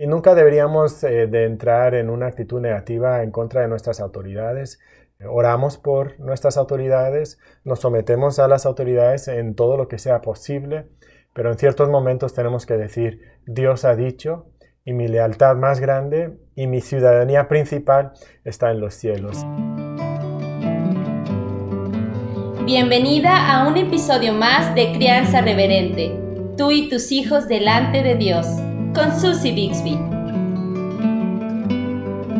Y nunca deberíamos eh, de entrar en una actitud negativa en contra de nuestras autoridades. Oramos por nuestras autoridades, nos sometemos a las autoridades en todo lo que sea posible, pero en ciertos momentos tenemos que decir, Dios ha dicho, y mi lealtad más grande y mi ciudadanía principal está en los cielos. Bienvenida a un episodio más de Crianza Reverente, tú y tus hijos delante de Dios, con Susie Bixby.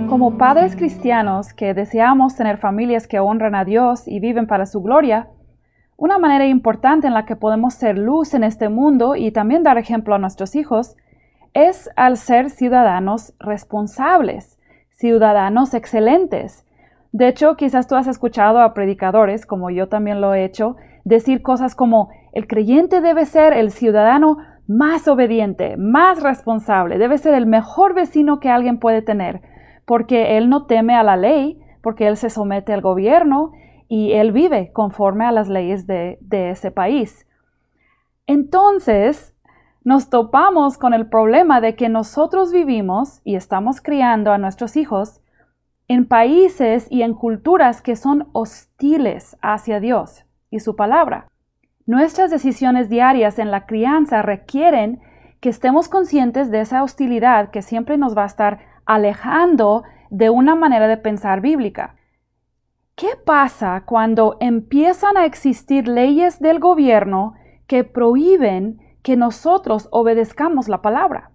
Como padres cristianos que deseamos tener familias que honran a Dios y viven para su gloria, una manera importante en la que podemos ser luz en este mundo y también dar ejemplo a nuestros hijos es al ser ciudadanos responsables, ciudadanos excelentes. De hecho, quizás tú has escuchado a predicadores, como yo también lo he hecho, decir cosas como el creyente debe ser el ciudadano más obediente, más responsable, debe ser el mejor vecino que alguien puede tener, porque él no teme a la ley, porque él se somete al gobierno y él vive conforme a las leyes de, de ese país. Entonces, nos topamos con el problema de que nosotros vivimos y estamos criando a nuestros hijos en países y en culturas que son hostiles hacia Dios y su palabra. Nuestras decisiones diarias en la crianza requieren que estemos conscientes de esa hostilidad que siempre nos va a estar alejando de una manera de pensar bíblica. ¿Qué pasa cuando empiezan a existir leyes del gobierno que prohíben que nosotros obedezcamos la palabra.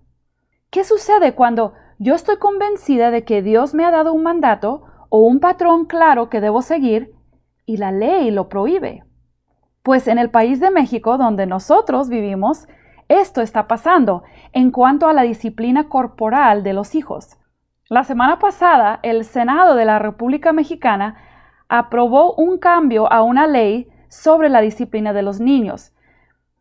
¿Qué sucede cuando yo estoy convencida de que Dios me ha dado un mandato o un patrón claro que debo seguir y la ley lo prohíbe? Pues en el país de México, donde nosotros vivimos, esto está pasando en cuanto a la disciplina corporal de los hijos. La semana pasada, el Senado de la República Mexicana aprobó un cambio a una ley sobre la disciplina de los niños,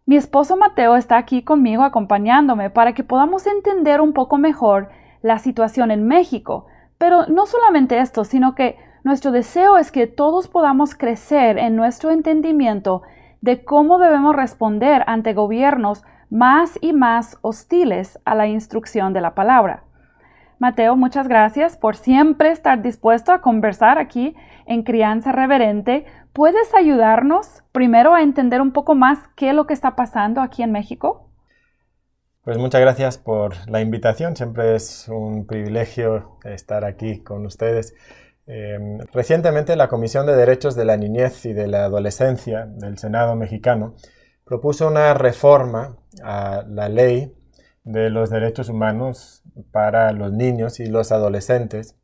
mi esposo Mateo está aquí conmigo acompañándome para que podamos entender un poco mejor la situación en México. Pero no solamente esto, sino que nuestro deseo es que todos podamos crecer en nuestro entendimiento de cómo debemos responder ante gobiernos más y más hostiles a la instrucción de la palabra. Mateo, muchas gracias por siempre estar dispuesto a conversar aquí en Crianza Reverente ¿Puedes ayudarnos primero a entender un poco más qué es lo que está pasando aquí en México? Pues muchas gracias por la invitación. Siempre es un privilegio estar aquí con ustedes. Eh, recientemente la Comisión de Derechos de la Niñez y de la Adolescencia del Senado mexicano propuso una reforma a la ley de los derechos humanos para los niños y los adolescentes.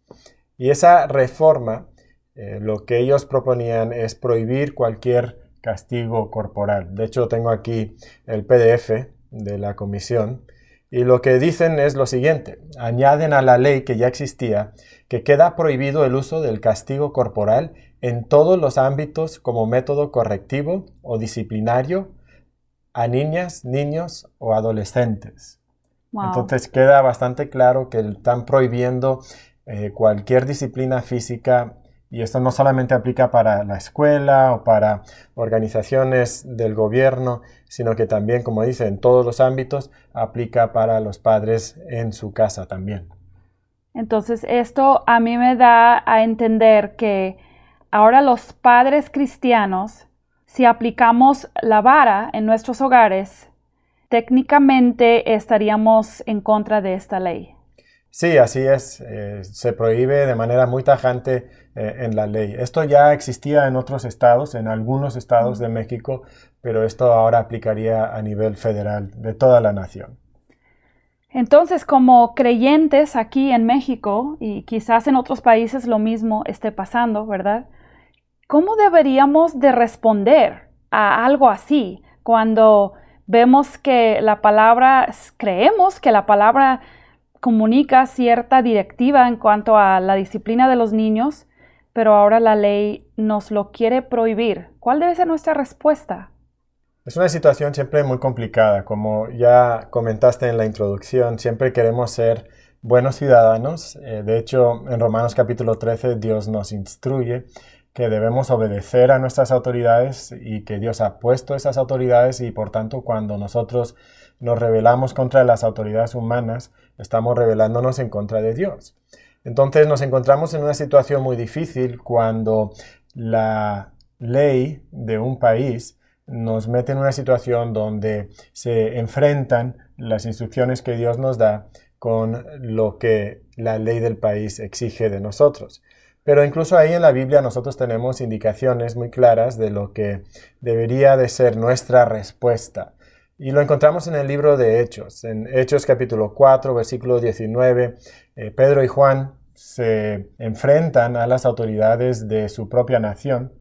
Y esa reforma eh, lo que ellos proponían es prohibir cualquier castigo corporal. De hecho, tengo aquí el PDF de la comisión y lo que dicen es lo siguiente. Añaden a la ley que ya existía que queda prohibido el uso del castigo corporal en todos los ámbitos como método correctivo o disciplinario a niñas, niños o adolescentes. Entonces queda bastante claro que están prohibiendo eh, cualquier disciplina física y esto no solamente aplica para la escuela o para organizaciones del gobierno, sino que también, como dice, en todos los ámbitos aplica para los padres en su casa también. Entonces, esto a mí me da a entender que ahora los padres cristianos, si aplicamos la vara en nuestros hogares, técnicamente estaríamos en contra de esta ley. Sí, así es. Eh, se prohíbe de manera muy tajante eh, en la ley. Esto ya existía en otros estados, en algunos estados de México, pero esto ahora aplicaría a nivel federal de toda la nación. Entonces, como creyentes aquí en México, y quizás en otros países lo mismo esté pasando, ¿verdad? ¿Cómo deberíamos de responder a algo así cuando vemos que la palabra, creemos que la palabra comunica cierta directiva en cuanto a la disciplina de los niños, pero ahora la ley nos lo quiere prohibir. ¿Cuál debe ser nuestra respuesta? Es una situación siempre muy complicada. Como ya comentaste en la introducción, siempre queremos ser buenos ciudadanos. Eh, de hecho, en Romanos capítulo 13 Dios nos instruye que debemos obedecer a nuestras autoridades y que Dios ha puesto esas autoridades y por tanto cuando nosotros nos rebelamos contra las autoridades humanas, estamos rebelándonos en contra de Dios. Entonces nos encontramos en una situación muy difícil cuando la ley de un país nos mete en una situación donde se enfrentan las instrucciones que Dios nos da con lo que la ley del país exige de nosotros. Pero incluso ahí en la Biblia nosotros tenemos indicaciones muy claras de lo que debería de ser nuestra respuesta. Y lo encontramos en el libro de Hechos. En Hechos capítulo 4, versículo 19, eh, Pedro y Juan se enfrentan a las autoridades de su propia nación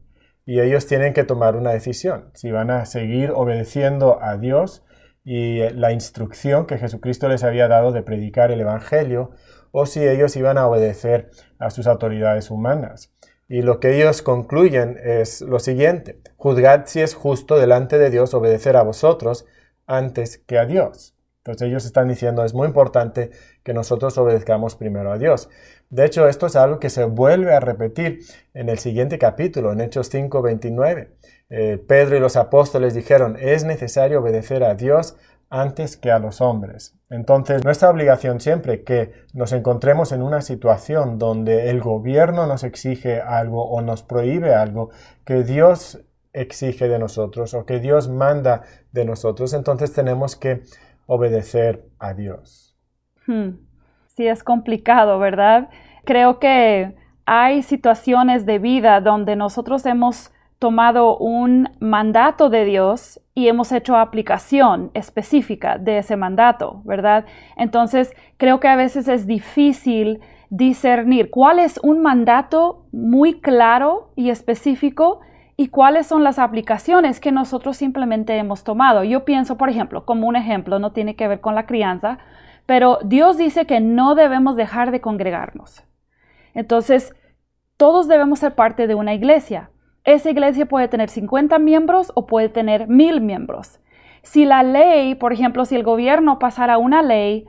y ellos tienen que tomar una decisión, si van a seguir obedeciendo a Dios y la instrucción que Jesucristo les había dado de predicar el Evangelio, o si ellos iban a obedecer a sus autoridades humanas. Y lo que ellos concluyen es lo siguiente, juzgad si es justo delante de Dios obedecer a vosotros antes que a Dios. Entonces ellos están diciendo, es muy importante que nosotros obedezcamos primero a Dios. De hecho, esto es algo que se vuelve a repetir en el siguiente capítulo, en Hechos 5, 29. Eh, Pedro y los apóstoles dijeron, es necesario obedecer a Dios antes que a los hombres. Entonces, nuestra obligación siempre que nos encontremos en una situación donde el gobierno nos exige algo o nos prohíbe algo que Dios exige de nosotros o que Dios manda de nosotros, entonces tenemos que obedecer a Dios. Hmm. Es complicado, ¿verdad? Creo que hay situaciones de vida donde nosotros hemos tomado un mandato de Dios y hemos hecho aplicación específica de ese mandato, ¿verdad? Entonces, creo que a veces es difícil discernir cuál es un mandato muy claro y específico y cuáles son las aplicaciones que nosotros simplemente hemos tomado. Yo pienso, por ejemplo, como un ejemplo, no tiene que ver con la crianza, pero Dios dice que no debemos dejar de congregarnos. Entonces, todos debemos ser parte de una iglesia. Esa iglesia puede tener 50 miembros o puede tener mil miembros. Si la ley, por ejemplo, si el gobierno pasara una ley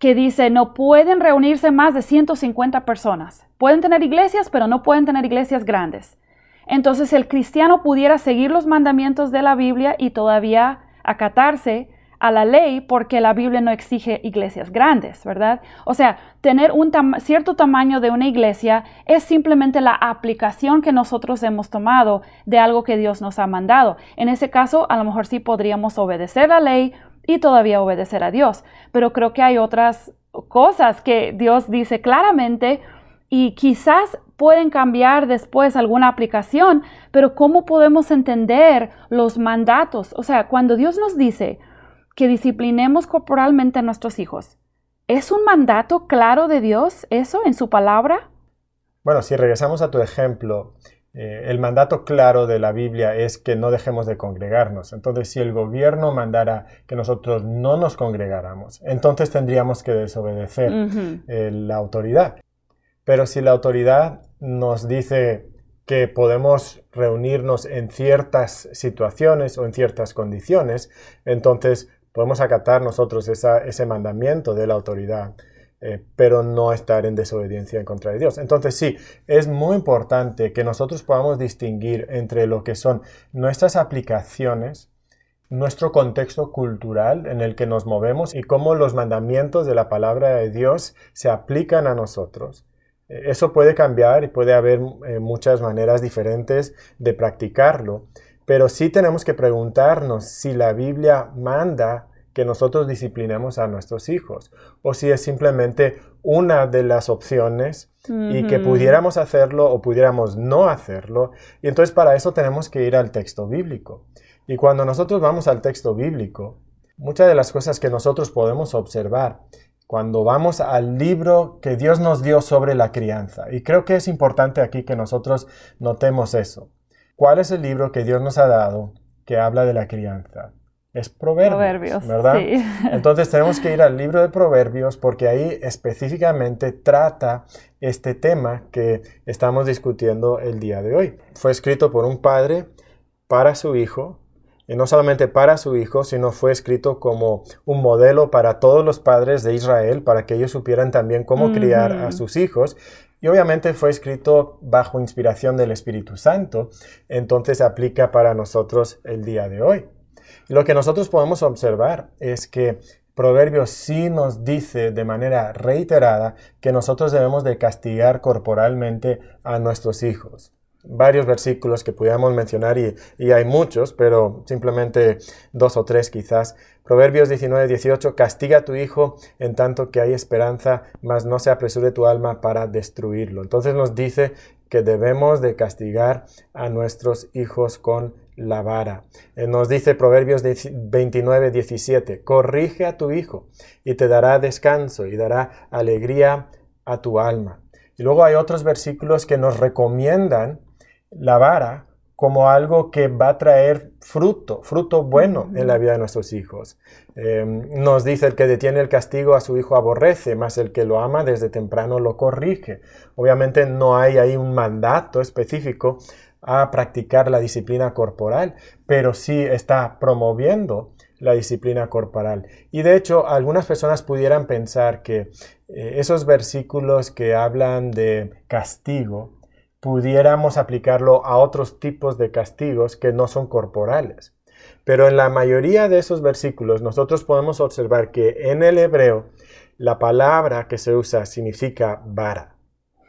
que dice no pueden reunirse más de 150 personas, pueden tener iglesias, pero no pueden tener iglesias grandes. Entonces el cristiano pudiera seguir los mandamientos de la Biblia y todavía acatarse a la ley porque la Biblia no exige iglesias grandes, ¿verdad? O sea, tener un cierto tamaño de una iglesia es simplemente la aplicación que nosotros hemos tomado de algo que Dios nos ha mandado. En ese caso, a lo mejor sí podríamos obedecer la ley y todavía obedecer a Dios, pero creo que hay otras cosas que Dios dice claramente y quizás pueden cambiar después alguna aplicación, pero ¿cómo podemos entender los mandatos? O sea, cuando Dios nos dice, que disciplinemos corporalmente a nuestros hijos. ¿Es un mandato claro de Dios eso en su palabra? Bueno, si regresamos a tu ejemplo, eh, el mandato claro de la Biblia es que no dejemos de congregarnos. Entonces, si el gobierno mandara que nosotros no nos congregáramos, entonces tendríamos que desobedecer eh, la autoridad. Pero si la autoridad nos dice que podemos reunirnos en ciertas situaciones o en ciertas condiciones, entonces Podemos acatar nosotros ese mandamiento de la autoridad, eh, pero no estar en desobediencia en contra de Dios. Entonces sí, es muy importante que nosotros podamos distinguir entre lo que son nuestras aplicaciones, nuestro contexto cultural en el que nos movemos y cómo los mandamientos de la palabra de Dios se aplican a nosotros. Eh, eso puede cambiar y puede haber eh, muchas maneras diferentes de practicarlo, pero sí tenemos que preguntarnos si la Biblia manda que nosotros disciplinemos a nuestros hijos o si es simplemente una de las opciones y que pudiéramos hacerlo o pudiéramos no hacerlo. Y entonces para eso tenemos que ir al texto bíblico. Y cuando nosotros vamos al texto bíblico, muchas de las cosas que nosotros podemos observar cuando vamos al libro que Dios nos dio sobre la crianza. Y creo que es importante aquí que nosotros notemos eso. ¿Cuál es el libro que Dios nos ha dado que habla de la crianza? es proverbios, ¿verdad? Entonces tenemos que ir al libro de proverbios porque ahí específicamente trata este tema que estamos discutiendo el día de hoy. Fue escrito por un padre para su hijo, y no solamente para su hijo, sino fue escrito como un modelo para todos los padres de Israel, para que ellos supieran también cómo criar a sus hijos. Y obviamente fue escrito bajo inspiración del Espíritu Santo, entonces aplica para nosotros el día de hoy. Lo que nosotros podemos observar es que Proverbios sí nos dice de manera reiterada que nosotros debemos de castigar corporalmente a nuestros hijos varios versículos que pudiéramos mencionar y, hay muchos, pero simplemente dos o tres quizás. Proverbios 19, 18, castiga a tu hijo en tanto que hay esperanza, mas no se apresure tu alma para destruirlo. Entonces nos dice que debemos de castigar a nuestros hijos con la vara. Eh, nos dice Proverbios 29, 17, corrige a tu hijo y te dará descanso y dará alegría a tu alma. Y luego hay otros versículos que nos recomiendan la vara como algo que va a traer fruto, fruto bueno en la vida de nuestros hijos. Em, nos dice el que detiene el castigo a su hijo aborrece, más el que lo ama desde temprano lo corrige. Obviamente no hay ahí un mandato específico a practicar la disciplina corporal, pero sí está promoviendo la disciplina corporal. Y de hecho, algunas personas pudieran pensar que eh, esos versículos que hablan de castigo, pudiéramos aplicarlo a otros tipos de castigos que no son corporales. Pero en la mayoría de esos versículos nosotros podemos observar que en el hebreo la palabra que se usa significa vara.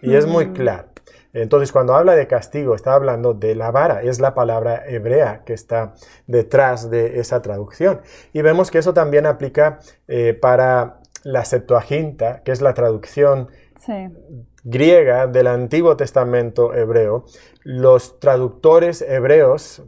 Y es muy claro. Entonces, cuando habla de castigo, está hablando de la vara. Es la palabra hebrea que está detrás de esa traducción. Y vemos que eso también aplica eh, para la Septuaginta, que es la traducción griega del Antiguo Testamento hebreo, los traductores hebreos,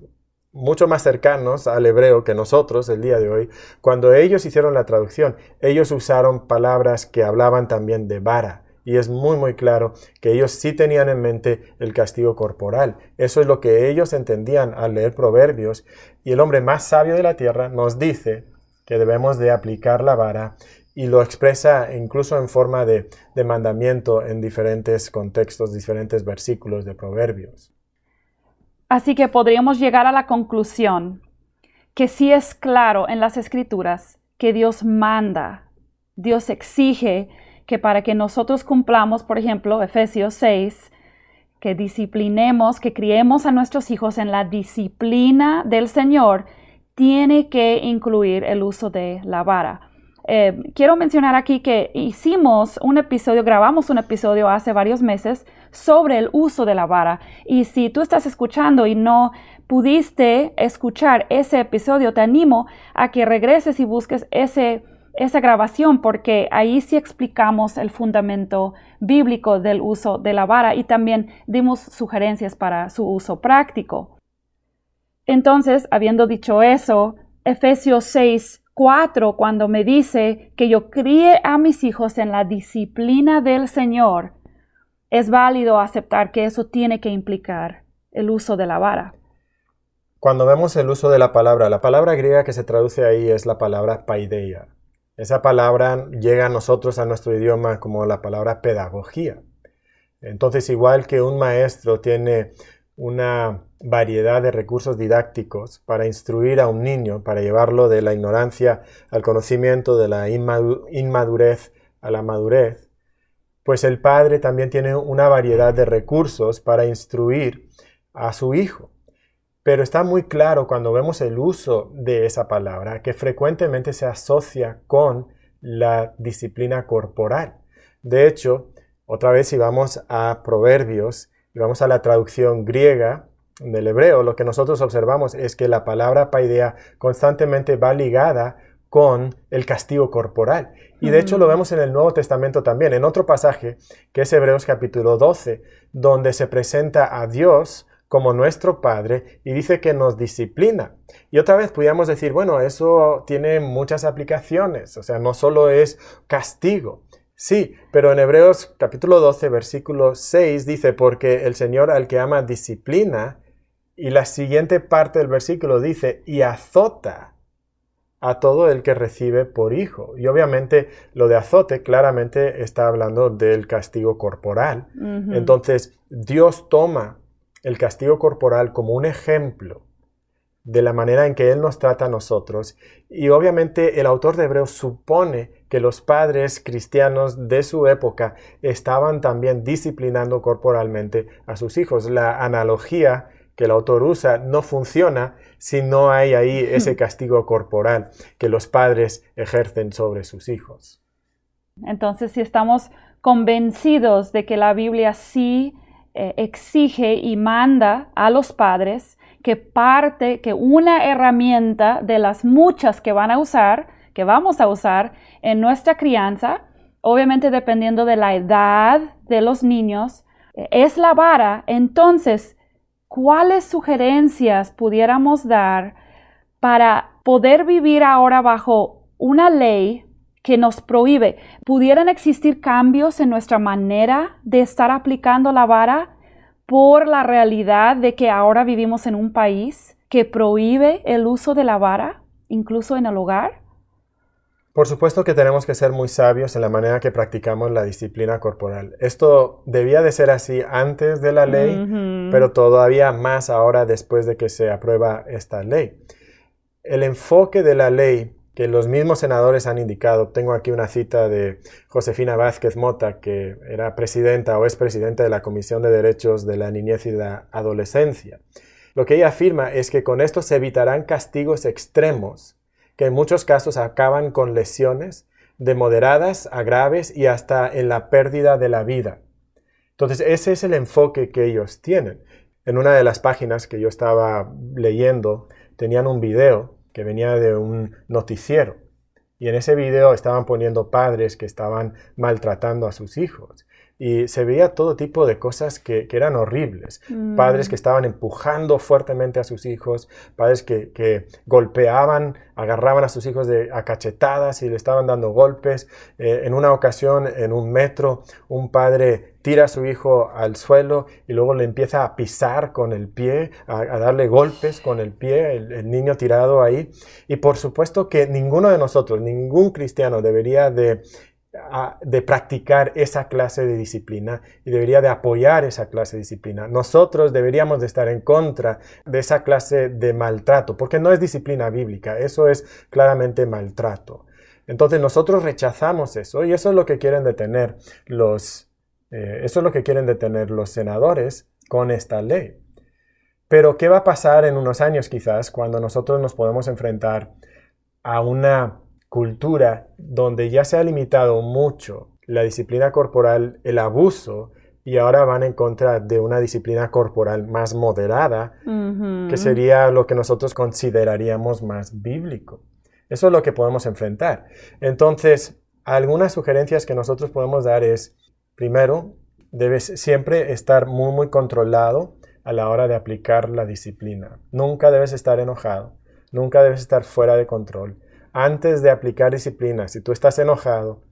mucho más cercanos al hebreo que nosotros el día de hoy, cuando ellos hicieron la traducción, ellos usaron palabras que hablaban también de vara. Y es muy muy claro que ellos sí tenían en mente el castigo corporal. Eso es lo que ellos entendían al leer proverbios. Y el hombre más sabio de la tierra nos dice que debemos de aplicar la vara y lo expresa incluso en forma de, mandamiento en diferentes contextos, diferentes versículos de Proverbios. Así que podríamos llegar a la conclusión que sí es claro en las escrituras que Dios manda, Dios exige que para que nosotros cumplamos, por ejemplo, Efesios 6, que disciplinemos, que criemos a nuestros hijos en la disciplina del Señor, tiene que incluir el uso de la vara. Eh, quiero mencionar aquí que hicimos un episodio, grabamos un episodio hace varios meses sobre el uso de la vara. Y si tú estás escuchando y no pudiste escuchar ese episodio, te animo a que regreses y busques ese, esa grabación porque ahí sí explicamos el fundamento bíblico del uso de la vara y también dimos sugerencias para su uso práctico. Entonces, habiendo dicho eso, Efesios 6, 4, cuando me dice que yo críe a mis hijos en la disciplina del Señor, es válido aceptar que eso tiene que implicar el uso de la vara. Cuando vemos el uso de la palabra, la palabra griega que se traduce ahí es la palabra paideia. Esa palabra llega a nosotros, a nuestro idioma, como la palabra pedagogía. Entonces, igual que un maestro tiene una variedad de recursos didácticos para instruir a un niño, para llevarlo de la ignorancia al conocimiento, de la inmadurez a la madurez, pues el padre también tiene una variedad de recursos para instruir a su hijo. Pero está muy claro cuando vemos el uso de esa palabra que frecuentemente se asocia con la disciplina corporal. De hecho, otra vez si vamos a Proverbios, y vamos a la traducción griega del hebreo, lo que nosotros observamos es que la palabra paidea constantemente va ligada con el castigo corporal. Y de hecho lo mm. vemos en el Nuevo Testamento también, en otro pasaje, que es Hebreos capítulo 12, donde se presenta a Dios como nuestro Padre y dice que nos disciplina. Y otra vez podríamos decir, bueno, eso tiene muchas aplicaciones, o sea, no solo es castigo, Sí, pero en Hebreos capítulo 12, versículo 6 dice, porque el Señor al que ama disciplina, y la siguiente parte del versículo dice, y azota a todo el que recibe por hijo. Y obviamente lo de azote claramente está hablando del castigo corporal. Entonces Dios toma el castigo corporal como un ejemplo de la manera en que Él nos trata a nosotros. Y obviamente el autor de Hebreos supone que los padres cristianos de su época estaban también disciplinando corporalmente a sus hijos. La analogía que el autor usa no funciona si no hay ahí ese castigo corporal que los padres ejercen sobre sus hijos. Entonces, si estamos convencidos de que la Biblia sí eh, exige y manda a los padres que parte, que una herramienta de las muchas que van a usar, que vamos a usar en nuestra crianza, obviamente dependiendo de la edad de los niños, eh, es la vara, entonces, ¿cuáles sugerencias pudiéramos dar para poder vivir ahora bajo una ley que nos prohíbe? ¿Pudieran existir cambios en nuestra manera de estar aplicando la vara por la realidad de que ahora vivimos en un país que prohíbe el uso de la vara, incluso en el hogar? Por supuesto que tenemos que ser muy sabios en la manera que practicamos la disciplina corporal. Esto debía de ser así antes de la ley, pero todavía más ahora después de que se aprueba esta ley. El enfoque de la ley que los mismos senadores han indicado, tengo aquí una cita de Josefina Vázquez Mota, que era presidenta o es presidenta de la Comisión de Derechos de la Niñez y la Adolescencia. Lo que ella afirma es que con esto se evitarán castigos extremos que en muchos casos acaban con lesiones de moderadas a graves y hasta en la pérdida de la vida. Entonces, ese es el enfoque que ellos tienen. En una de las páginas que yo estaba leyendo, tenían un video que venía de un noticiero. Y en ese video estaban poniendo padres que estaban maltratando a sus hijos y se veía todo tipo de cosas que, eran horribles. Padres que mm. estaban empujando fuertemente a sus hijos, padres que, golpeaban, agarraban a sus hijos de, a cachetadas y le estaban dando golpes. Eh, en una ocasión, en un metro, un padre tira a su hijo al suelo y luego le empieza a pisar con el pie, a, darle golpes con el pie, el, niño tirado ahí. Y por supuesto que ninguno de nosotros, ningún cristiano debería de de practicar esa clase de disciplina y debería de apoyar esa clase de disciplina. Nosotros deberíamos de estar en contra de esa clase de maltrato, porque no es disciplina bíblica, eso es claramente maltrato. Entonces nosotros rechazamos eso y eso es lo que quieren detener los, eh, eso es lo que quieren detener los senadores con esta ley. Pero ¿qué va a pasar en unos años quizás cuando nosotros nos podemos enfrentar a una cultura donde ya se ha limitado mucho la disciplina corporal, el abuso, y ahora van en contra de una disciplina corporal más moderada, que sería lo que nosotros consideraríamos más bíblico. Eso es lo que podemos enfrentar. Entonces, algunas sugerencias que nosotros podemos dar es, primero, debes siempre estar muy, muy controlado a la hora de aplicar la disciplina. Nunca debes estar enojado, nunca debes estar fuera de control antes de aplicar disciplina, si tú estás enojado,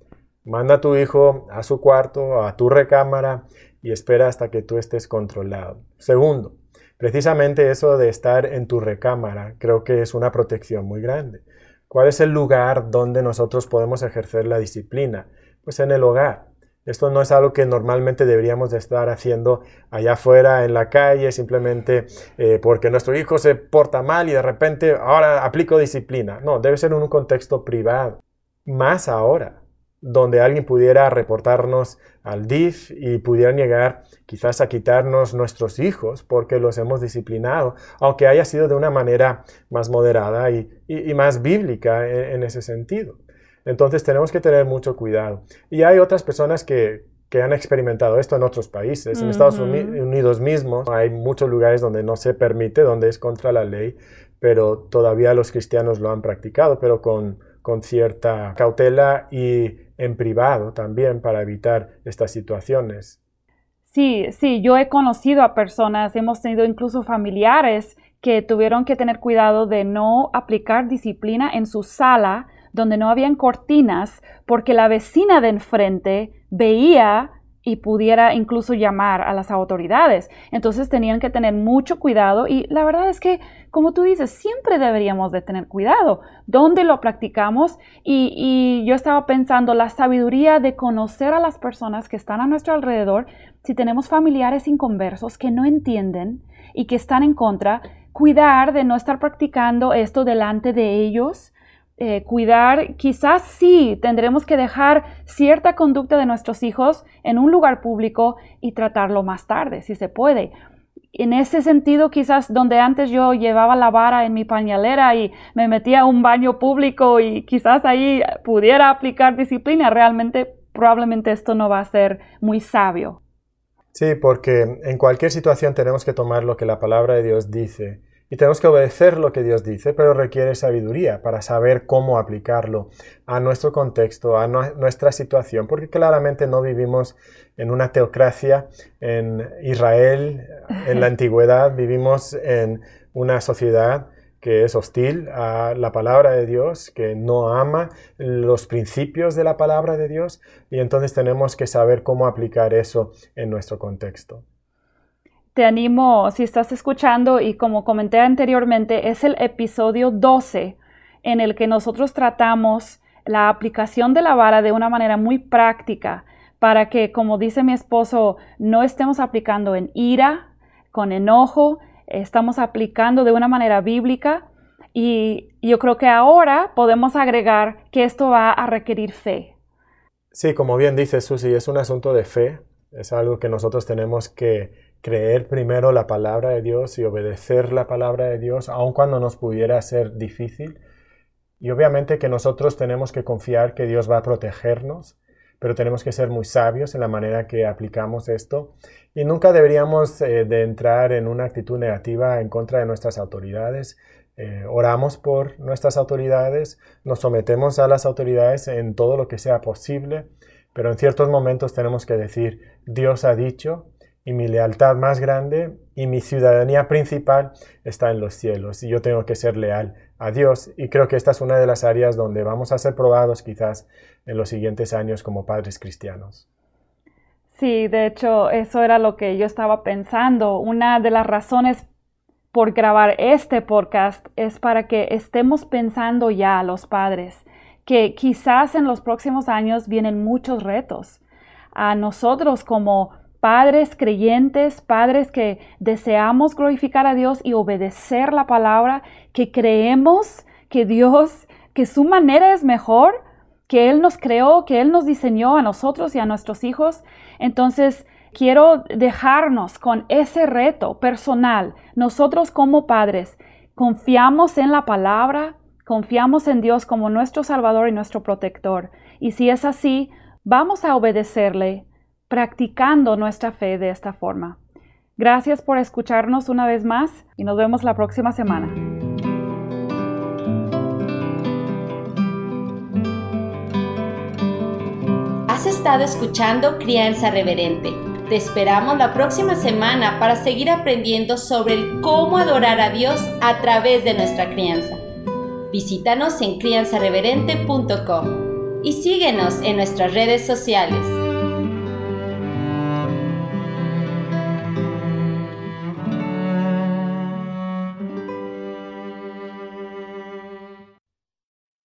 manda a tu hijo a su cuarto, a tu recámara y espera hasta que tú estés controlado. Segundo, precisamente eso de estar en tu recámara creo que es una protección muy grande. ¿Cuál es el lugar donde nosotros podemos ejercer la disciplina? Pues en el hogar. Esto no es algo que normalmente deberíamos de estar haciendo allá afuera en la calle, simplemente eh, porque nuestro hijo se porta mal y de repente ahora aplico disciplina. No, debe ser en un contexto privado. Más ahora, donde alguien pudiera reportarnos al DIF y pudiera llegar quizás a quitarnos nuestros hijos porque los hemos disciplinado, aunque haya sido de una manera más moderada y, más bíblica en ese sentido. Entonces tenemos que tener mucho cuidado. Y hay otras personas que, han experimentado esto en otros países. En Estados Unidos mismo hay muchos lugares donde no se permite, donde es contra la ley, pero todavía los cristianos lo han practicado, pero con, con cierta cautela y en privado también para evitar estas situaciones. Sí, sí, yo he conocido a personas, hemos tenido incluso familiares que tuvieron que tener cuidado de no aplicar disciplina en su sala donde no habían cortinas porque la vecina de enfrente veía y pudiera incluso llamar a las autoridades. Entonces tenían que tener mucho cuidado y la verdad es que, como tú dices, siempre deberíamos de tener cuidado dónde lo practicamos y, yo estaba pensando la sabiduría de conocer a las personas que están a nuestro alrededor, si tenemos familiares inconversos que no entienden y que están en contra, cuidar de no estar practicando esto delante de ellos eh, cuidar, quizás sí tendremos que dejar cierta conducta de nuestros hijos en un lugar público y tratarlo más tarde, si se puede. en ese sentido, quizás donde antes yo llevaba la vara en mi pañalera y me metía a un baño público y quizás ahí pudiera aplicar disciplina, realmente probablemente esto no va a ser muy sabio. Sí, porque en cualquier situación tenemos que tomar lo que la palabra de Dios dice y tenemos que obedecer lo que Dios dice, pero requiere sabiduría para saber cómo aplicarlo a nuestro contexto, a nuestra situación, porque claramente no vivimos en una teocracia en Israel, en la antigüedad, vivimos en una sociedad que es hostil a la palabra de Dios, que no ama los principios de la palabra de Dios, y entonces tenemos que saber cómo aplicar eso en nuestro contexto te animo, si estás escuchando y como comenté anteriormente, es el episodio 12 en el que nosotros tratamos la aplicación de la vara de una manera muy práctica para que, como dice mi esposo, no estemos aplicando en ira, con enojo, estamos aplicando de una manera bíblica y yo creo que ahora podemos agregar que esto va a requerir fe. Sí, como bien dice Susi, es un asunto de fe, es algo que nosotros tenemos que creer primero la palabra de Dios y obedecer la palabra de Dios, aun cuando nos pudiera ser difícil. Y obviamente que nosotros tenemos que confiar que Dios va a protegernos, pero tenemos que ser muy sabios en la manera que aplicamos esto. Y nunca deberíamos eh, de entrar en una actitud negativa en contra de nuestras autoridades. Eh, oramos por nuestras autoridades, nos sometemos a las autoridades en todo lo que sea posible, pero en ciertos momentos tenemos que decir, Dios ha dicho, y mi lealtad más grande y mi ciudadanía principal está en los cielos y yo tengo que ser leal a Dios y creo que esta es una de las áreas donde vamos a ser probados quizás en los siguientes años como padres cristianos. Sí, de hecho eso era lo que yo estaba pensando. Una de las razones por grabar este podcast es para que estemos pensando ya los padres que quizás en los próximos años vienen muchos retos. A nosotros como padres creyentes, padres que deseamos glorificar a Dios y obedecer la palabra, que creemos que Dios, que su manera es mejor, que Él nos creó, que Él nos diseñó a nosotros y a nuestros hijos. Entonces, quiero dejarnos con ese reto personal. Nosotros como padres, confiamos en la palabra, confiamos en Dios como nuestro Salvador y nuestro protector. Y si es así, vamos a obedecerle practicando nuestra fe de esta forma. Gracias por escucharnos una vez más y nos vemos la próxima semana. Has estado escuchando Crianza Reverente. Te esperamos la próxima semana para seguir aprendiendo sobre el cómo adorar a Dios a través de nuestra crianza. Visítanos en crianzareverente.com y síguenos en nuestras redes sociales.